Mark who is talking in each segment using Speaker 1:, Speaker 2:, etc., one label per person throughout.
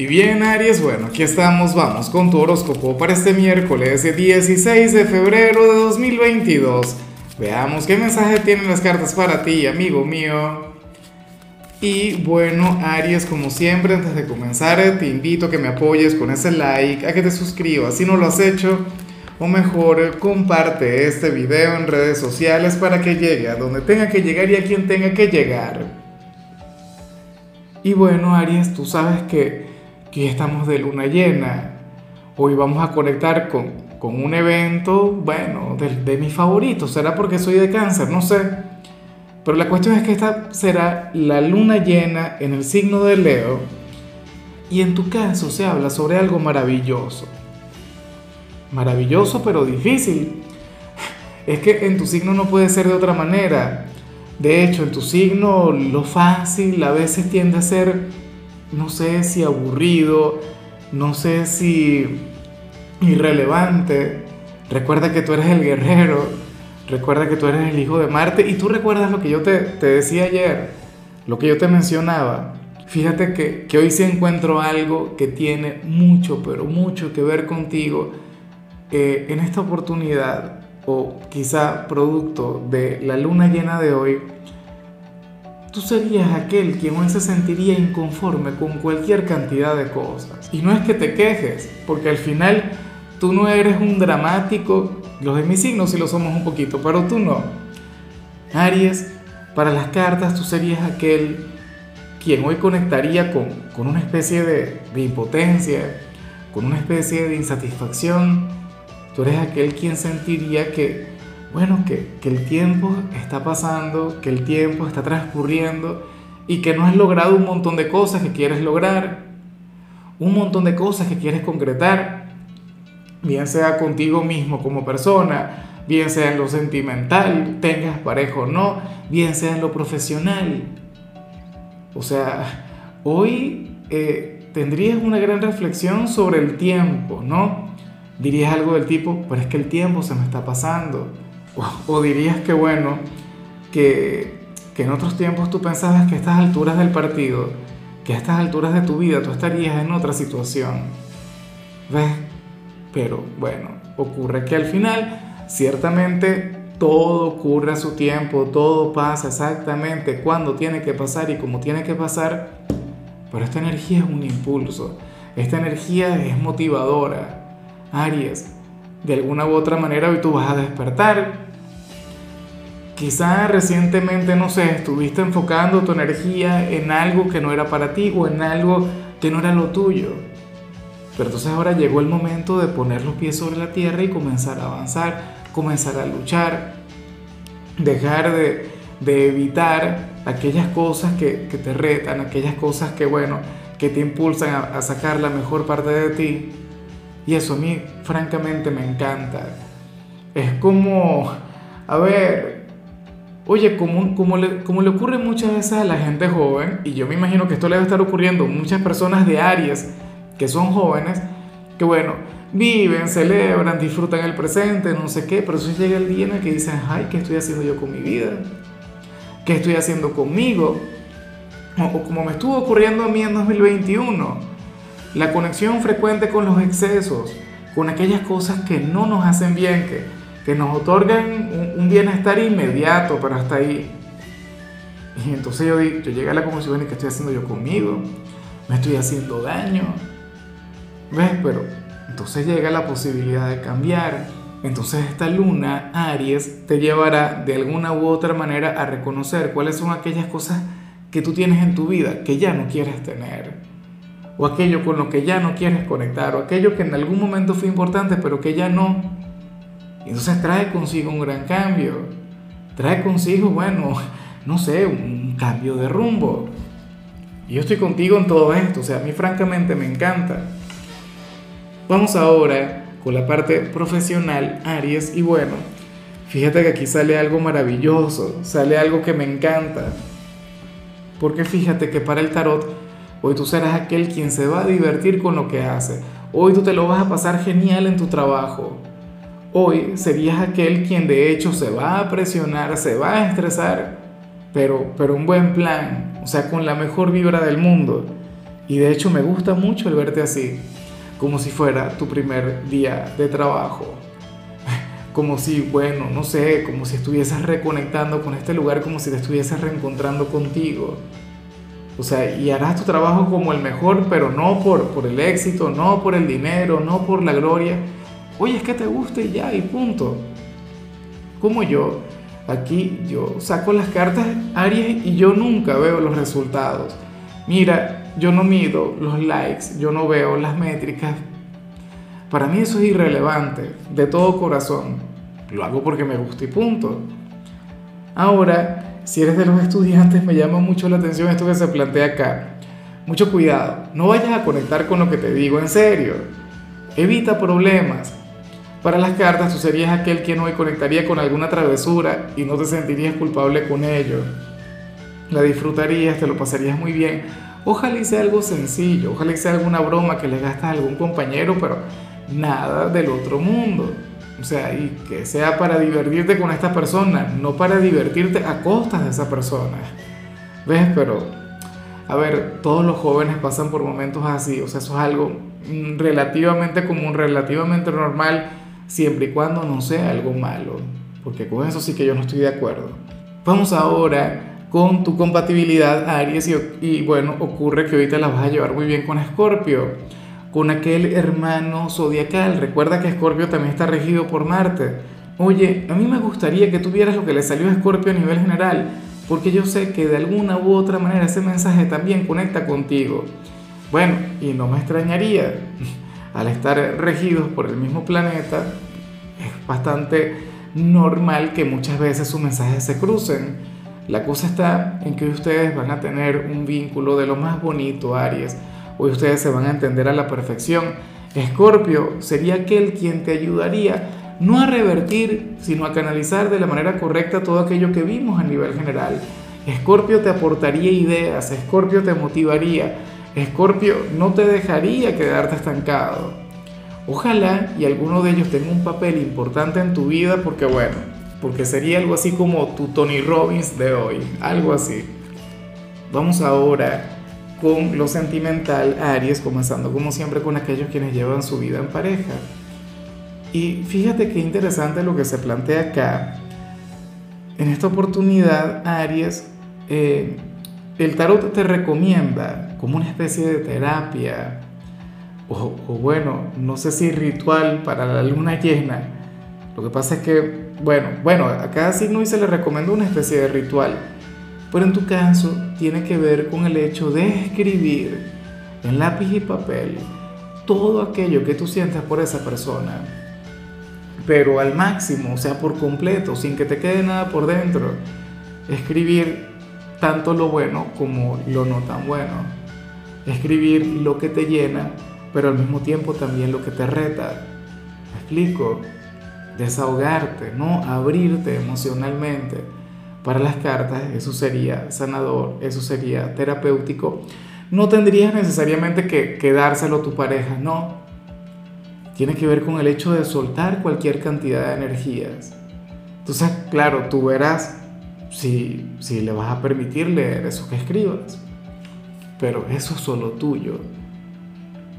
Speaker 1: Y bien, Aries, bueno, aquí estamos, vamos con tu horóscopo para este miércoles 16 de febrero de 2022. Veamos qué mensaje tienen las cartas para ti, amigo mío. Y bueno, Aries, como siempre, antes de comenzar, te invito a que me apoyes con ese like, a que te suscribas si no lo has hecho, o mejor, comparte este video en redes sociales para que llegue a donde tenga que llegar y a quien tenga que llegar. Y bueno, Aries, tú sabes que que estamos de luna llena. Hoy vamos a conectar con, con un evento, bueno, de, de mis favoritos. Será porque soy de cáncer, no sé. Pero la cuestión es que esta será la luna llena en el signo de Leo. Y en tu caso se habla sobre algo maravilloso. Maravilloso pero difícil. Es que en tu signo no puede ser de otra manera. De hecho, en tu signo lo fácil a veces tiende a ser no sé si aburrido, no sé si irrelevante. Recuerda que tú eres el guerrero, recuerda que tú eres el hijo de Marte y tú recuerdas lo que yo te, decía ayer, lo que yo te mencionaba. Fíjate que, que, hoy sí encuentro algo que tiene mucho, pero mucho que ver contigo eh, en esta oportunidad, o quizá producto de la luna llena de hoy tú serías aquel quien hoy se sentiría inconforme con cualquier cantidad de cosas. Y no es que te quejes, porque al final tú no eres un dramático, los de mis signos sí lo somos un poquito, pero tú no. Aries, para las cartas tú serías aquel quien hoy conectaría con, con una especie de, de impotencia, con una especie de insatisfacción. Tú eres aquel quien sentiría que bueno, que, el tiempo está pasando, que el tiempo está transcurriendo y que no has logrado un montón de cosas que quieres lograr, un montón de cosas que quieres concretar, bien sea contigo mismo como persona, bien sea en lo sentimental, tengas pareja o no, bien sea en lo profesional. O sea, hoy eh, tendrías una gran reflexión sobre el tiempo, ¿no? Dirías algo del tipo, pero es que el tiempo se me está pasando o, dirías que bueno, que, que en otros tiempos tú pensabas que a estas alturas del partido, que a estas alturas de tu vida tú estarías en otra situación. ¿Ves? Pero bueno, ocurre que al final, ciertamente todo ocurre a su tiempo, todo pasa exactamente cuando tiene que pasar y como tiene que pasar, pero esta energía es un impulso, esta energía es motivadora. Aries, de alguna u otra manera hoy tú vas a despertar. Quizá recientemente, no sé, estuviste enfocando tu energía en algo que no era para ti o en algo que no era lo tuyo. Pero entonces ahora llegó el momento de poner los pies sobre la tierra y comenzar a avanzar, comenzar a luchar, dejar de, evitar aquellas cosas que, te retan, aquellas cosas que, bueno, que te impulsan a sacar la mejor parte de ti y eso a mí francamente me encanta. Es como, a ver, oye, como, como, le, como le ocurre muchas veces a la gente joven, y yo me imagino que esto le debe estar ocurriendo a muchas personas de Aries que son jóvenes, que bueno, viven, celebran, disfrutan el presente, no sé qué, pero eso llega el día en el que dicen, ay, ¿qué estoy haciendo yo con mi vida? ¿Qué estoy haciendo conmigo? O, o como me estuvo ocurriendo a mí en 2021 la conexión frecuente con los excesos, con aquellas cosas que no nos hacen bien, que, que nos otorgan un, bienestar inmediato, pero hasta ahí. Y entonces yo, yo llegué a la conclusión de que estoy haciendo yo conmigo, me estoy haciendo daño. ¿Ves? Pero entonces llega la posibilidad de cambiar. Entonces esta luna, Aries, te llevará de alguna u otra manera a reconocer cuáles son aquellas cosas que tú tienes en tu vida que ya no quieres tener o aquello con lo que ya no quieres conectar, o aquello que en algún momento fue importante pero que ya no. Entonces trae consigo un gran cambio, trae consigo, bueno, no sé, un cambio de rumbo. Y yo estoy contigo en todo esto, o sea, a mí francamente me encanta. Vamos ahora con la parte profesional, Aries, y bueno, fíjate que aquí sale algo maravilloso, sale algo que me encanta. Porque fíjate que para el tarot Hoy tú serás aquel quien se va a divertir con lo que hace. Hoy tú te lo vas a pasar genial en tu trabajo. Hoy serías aquel quien de hecho se va a presionar, se va a estresar, pero, pero un buen plan, o sea, con la mejor vibra del mundo. Y de hecho me gusta mucho el verte así, como si fuera tu primer día de trabajo. Como si, bueno, no sé, como si estuvieses reconectando con este lugar, como si te estuvieses reencontrando contigo. O sea, y harás tu trabajo como el mejor, pero no por, por el éxito, no por el dinero, no por la gloria. Oye, es que te guste y ya, y punto. Como yo, aquí yo saco las cartas Aries y yo nunca veo los resultados. Mira, yo no mido los likes, yo no veo las métricas. Para mí eso es irrelevante, de todo corazón. Lo hago porque me gusta y punto. Ahora, si eres de los estudiantes, me llama mucho la atención esto que se plantea acá. Mucho cuidado, no vayas a conectar con lo que te digo en serio. Evita problemas. Para las cartas, tú serías aquel que hoy conectaría con alguna travesura y no te sentirías culpable con ello la disfrutarías, te lo pasarías muy bien. Ojalá sea algo sencillo, ojalá sea alguna broma que le gastas a algún compañero, pero nada del otro mundo. O sea, y que sea para divertirte con esta persona, no para divertirte a costas de esa persona. ¿Ves? Pero, a ver, todos los jóvenes pasan por momentos así, o sea, eso es algo mm, relativamente común, relativamente normal, siempre y cuando no sea algo malo. Porque con eso sí que yo no estoy de acuerdo. Vamos ahora con tu compatibilidad Aries y, bueno, ocurre que ahorita la vas a llevar muy bien con Escorpio, con aquel hermano zodiacal. Recuerda que Escorpio también está regido por Marte. Oye, a mí me gustaría que tuvieras lo que le salió a Escorpio a nivel general, porque yo sé que de alguna u otra manera ese mensaje también conecta contigo. Bueno, y no me extrañaría, al estar regidos por el mismo planeta, es bastante normal que muchas veces sus mensajes se crucen. La cosa está en que ustedes van a tener un vínculo de lo más bonito, Aries. Hoy ustedes se van a entender a la perfección. Escorpio sería aquel quien te ayudaría no a revertir, sino a canalizar de la manera correcta todo aquello que vimos a nivel general. Escorpio te aportaría ideas, Escorpio te motivaría, Escorpio no te dejaría quedarte estancado. Ojalá y alguno de ellos tenga un papel importante en tu vida porque bueno, porque sería algo así como tu Tony Robbins de hoy, algo así. Vamos ahora con lo sentimental, Aries, comenzando como siempre con aquellos quienes llevan su vida en pareja. Y fíjate qué interesante lo que se plantea acá. En esta oportunidad, Aries, eh, el tarot te recomienda como una especie de terapia, o, o bueno, no sé si ritual para la luna llena. Lo que pasa es que bueno, bueno, a cada signo y se le recomienda una especie de ritual, pero en tu caso tiene que ver con el hecho de escribir en lápiz y papel todo aquello que tú sientes por esa persona, pero al máximo, o sea, por completo, sin que te quede nada por dentro. Escribir tanto lo bueno como lo no tan bueno. Escribir lo que te llena, pero al mismo tiempo también lo que te reta. ¿Me explico? desahogarte, ¿no? Abrirte emocionalmente. Para las cartas eso sería sanador, eso sería terapéutico. No tendrías necesariamente que, quedárselo a tu pareja, no. Tiene que ver con el hecho de soltar cualquier cantidad de energías. Entonces, claro, tú verás si, si le vas a permitir leer eso que escribas. Pero eso es solo tuyo.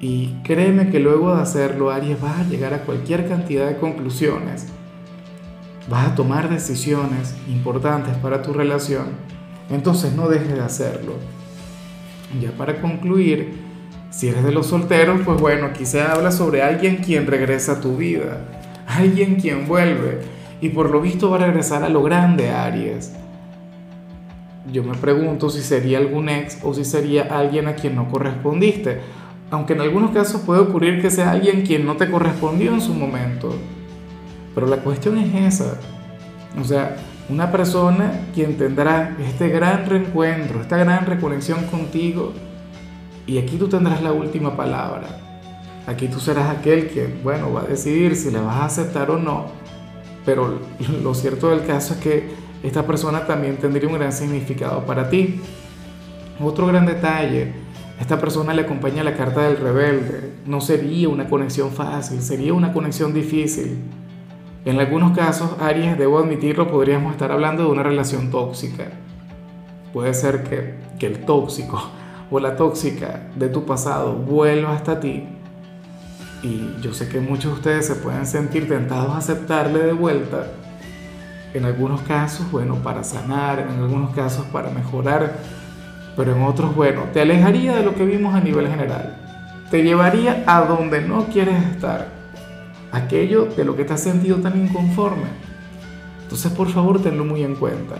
Speaker 1: Y créeme que luego de hacerlo, Aries, vas a llegar a cualquier cantidad de conclusiones. Vas a tomar decisiones importantes para tu relación. Entonces no dejes de hacerlo. Ya para concluir, si eres de los solteros, pues bueno, aquí se habla sobre alguien quien regresa a tu vida. Alguien quien vuelve. Y por lo visto va a regresar a lo grande, Aries. Yo me pregunto si sería algún ex o si sería alguien a quien no correspondiste aunque en algunos casos puede ocurrir que sea alguien quien no te correspondió en su momento. Pero la cuestión es esa. O sea, una persona quien tendrá este gran reencuentro, esta gran reconexión contigo, y aquí tú tendrás la última palabra. Aquí tú serás aquel que, bueno, va a decidir si le vas a aceptar o no. Pero lo cierto del caso es que esta persona también tendría un gran significado para ti. Otro gran detalle esta persona le acompaña la carta del rebelde. No sería una conexión fácil, sería una conexión difícil. En algunos casos, Aries, debo admitirlo, podríamos estar hablando de una relación tóxica. Puede ser que, que el tóxico o la tóxica de tu pasado vuelva hasta ti, y yo sé que muchos de ustedes se pueden sentir tentados a aceptarle de vuelta, en algunos casos, bueno, para sanar, en algunos casos para mejorar, pero en otros, bueno, te alejaría de lo que vimos a nivel general, te llevaría a donde no quieres estar, aquello de lo que te has sentido tan inconforme. Entonces, por favor, tenlo muy en cuenta.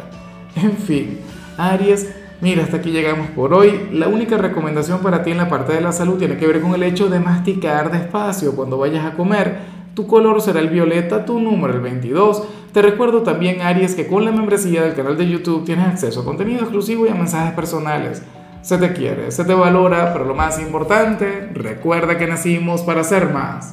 Speaker 1: En fin, Aries, mira, hasta aquí llegamos por hoy. La única recomendación para ti en la parte de la salud tiene que ver con el hecho de masticar despacio cuando vayas a comer. Tu color será el violeta, tu número el 22. Te recuerdo también, Aries, que con la membresía del canal de YouTube tienes acceso a contenido exclusivo y a mensajes personales. Se te quiere, se te valora, pero lo más importante, recuerda que nacimos para ser más.